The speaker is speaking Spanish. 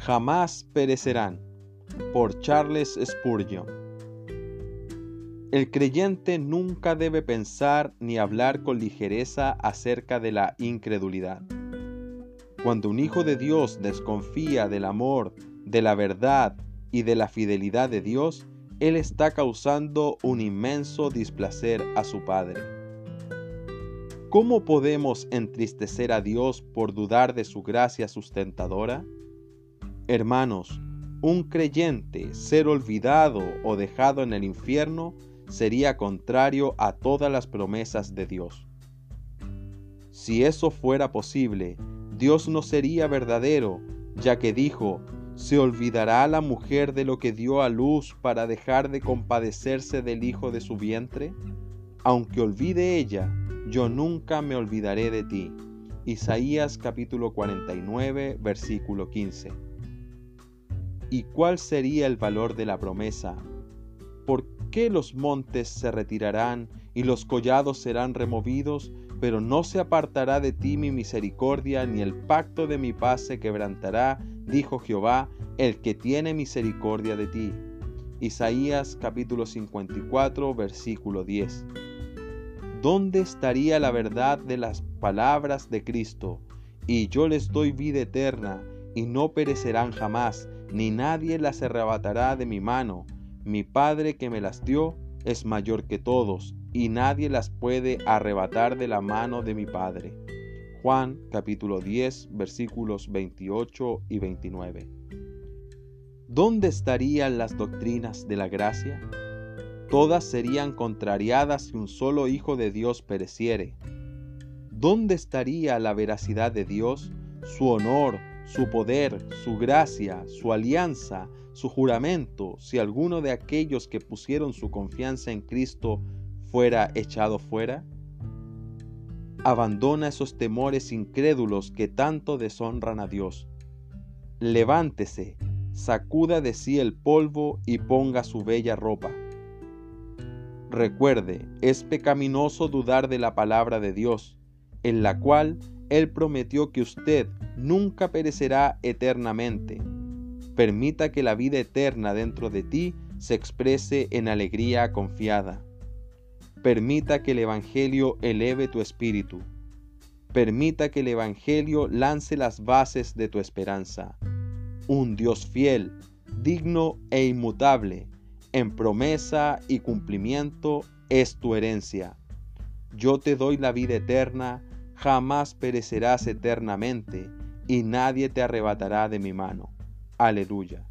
jamás perecerán. Por Charles Spurgeon. El creyente nunca debe pensar ni hablar con ligereza acerca de la incredulidad. Cuando un hijo de Dios desconfía del amor, de la verdad y de la fidelidad de Dios, él está causando un inmenso displacer a su Padre. ¿Cómo podemos entristecer a Dios por dudar de su gracia sustentadora? Hermanos, un creyente ser olvidado o dejado en el infierno sería contrario a todas las promesas de Dios. Si eso fuera posible, Dios no sería verdadero, ya que dijo, ¿se olvidará la mujer de lo que dio a luz para dejar de compadecerse del hijo de su vientre? Aunque olvide ella, yo nunca me olvidaré de ti. Isaías capítulo 49, versículo 15. ¿Y cuál sería el valor de la promesa? ¿Por qué los montes se retirarán y los collados serán removidos, pero no se apartará de ti mi misericordia, ni el pacto de mi paz se quebrantará, dijo Jehová, el que tiene misericordia de ti? Isaías capítulo 54, versículo 10. ¿Dónde estaría la verdad de las palabras de Cristo? Y yo les doy vida eterna, y no perecerán jamás, ni nadie las arrebatará de mi mano. Mi Padre que me las dio es mayor que todos, y nadie las puede arrebatar de la mano de mi Padre. Juan capítulo 10 versículos 28 y 29. ¿Dónde estarían las doctrinas de la gracia? Todas serían contrariadas si un solo Hijo de Dios pereciere. ¿Dónde estaría la veracidad de Dios, su honor, su poder, su gracia, su alianza, su juramento, si alguno de aquellos que pusieron su confianza en Cristo fuera echado fuera? Abandona esos temores incrédulos que tanto deshonran a Dios. Levántese, sacuda de sí el polvo y ponga su bella ropa. Recuerde, es pecaminoso dudar de la palabra de Dios, en la cual él prometió que usted nunca perecerá eternamente. Permita que la vida eterna dentro de ti se exprese en alegría confiada. Permita que el Evangelio eleve tu espíritu. Permita que el Evangelio lance las bases de tu esperanza. Un Dios fiel, digno e inmutable, en promesa y cumplimiento es tu herencia. Yo te doy la vida eterna, jamás perecerás eternamente, y nadie te arrebatará de mi mano. Aleluya.